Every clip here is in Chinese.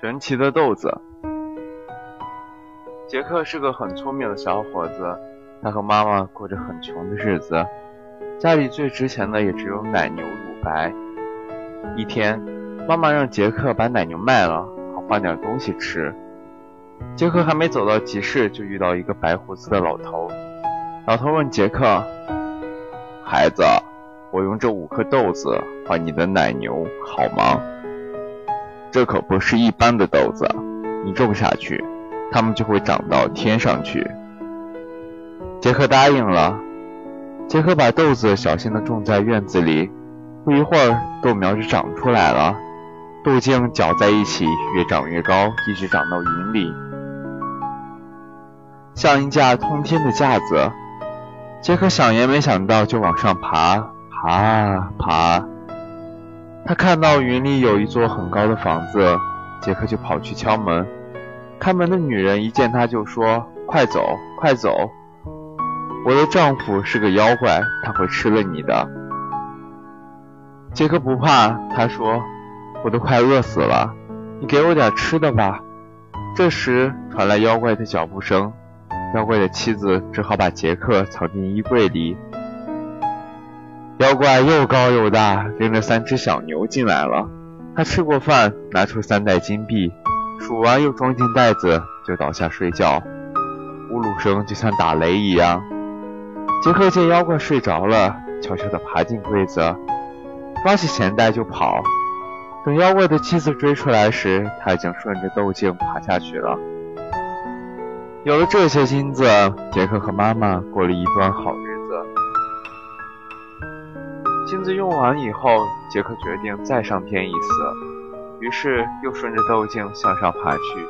神奇的豆子。杰克是个很聪明的小伙子，他和妈妈过着很穷的日子，家里最值钱的也只有奶牛乳白。一天，妈妈让杰克把奶牛卖了，好换点东西吃。杰克还没走到集市，就遇到一个白胡子的老头。老头问杰克：“孩子，我用这五颗豆子换你的奶牛，好吗？”这可不是一般的豆子，你种下去，它们就会长到天上去。杰克答应了。杰克把豆子小心地种在院子里，不一会儿，豆苗就长出来了。豆茎搅在一起，越长越高，一直长到云里，像一架通天的架子。杰克想也没想到，就往上爬，爬，爬。他看到云里有一座很高的房子，杰克就跑去敲门。开门的女人一见他就说：“快走，快走！我的丈夫是个妖怪，他会吃了你的。”杰克不怕，他说：“我都快饿死了，你给我点吃的吧。”这时传来妖怪的脚步声，妖怪的妻子只好把杰克藏进衣柜里。妖怪又高又大，拎着三只小牛进来了。他吃过饭，拿出三袋金币，数完又装进袋子，就倒下睡觉。呼噜声就像打雷一样。杰克见妖怪睡着了，悄悄地爬进柜子，抓起钱袋就跑。等妖怪的妻子追出来时，他已经顺着豆茎爬下去了。有了这些金子，杰克和妈妈过了一段好日子。金子用完以后，杰克决定再上天一次，于是又顺着豆茎向上爬去。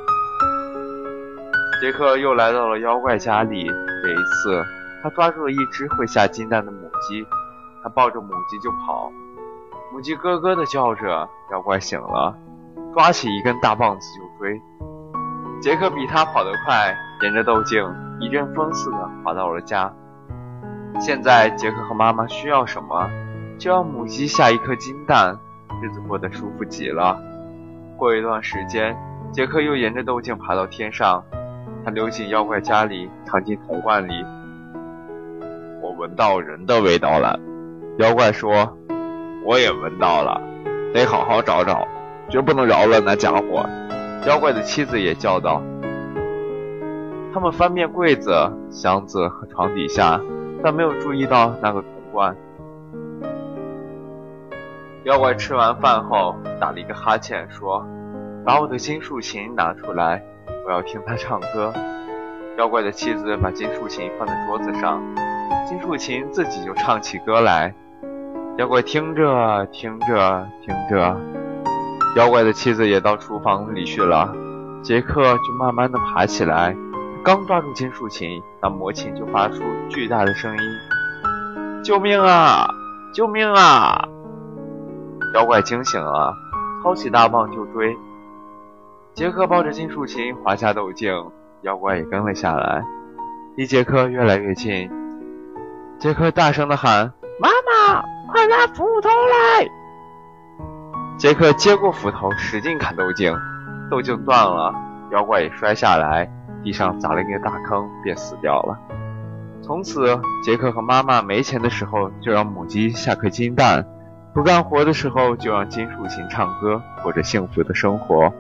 杰克又来到了妖怪家里，这一次他抓住了一只会下金蛋的母鸡，他抱着母鸡就跑，母鸡咯咯的叫着。妖怪醒了，抓起一根大棒子就追。杰克比他跑得快，沿着豆茎一阵风似的滑到了家。现在杰克和妈妈需要什么？就让母鸡下一颗金蛋，日子过得舒服极了。过一段时间，杰克又沿着豆茎爬到天上，他溜进妖怪家里，藏进铜罐里。我闻到人的味道了，妖怪说：“我也闻到了，得好好找找，绝不能饶了那家伙。”妖怪的妻子也叫道。他们翻遍柜子、箱子和床底下，但没有注意到那个铜罐。妖怪吃完饭后打了一个哈欠，说：“把我的金竖琴拿出来，我要听它唱歌。”妖怪的妻子把金竖琴放在桌子上，金竖琴自己就唱起歌来。妖怪听着听着听着，妖怪的妻子也到厨房里去了。杰克就慢慢的爬起来，刚抓住金竖琴，那魔琴就发出巨大的声音：“救命啊！救命啊！”妖怪惊醒了，抄起大棒就追。杰克抱着金竖琴滑下斗镜，妖怪也跟了下来，离杰克越来越近。杰克大声的喊：“妈妈，快拿斧头来！”杰克接过斧头，使劲砍豆茎，豆茎断了，妖怪也摔下来，地上砸了一个大坑，便死掉了。从此，杰克和妈妈没钱的时候，就让母鸡下颗金蛋。不干活的时候，就让金属琴唱歌，过着幸福的生活。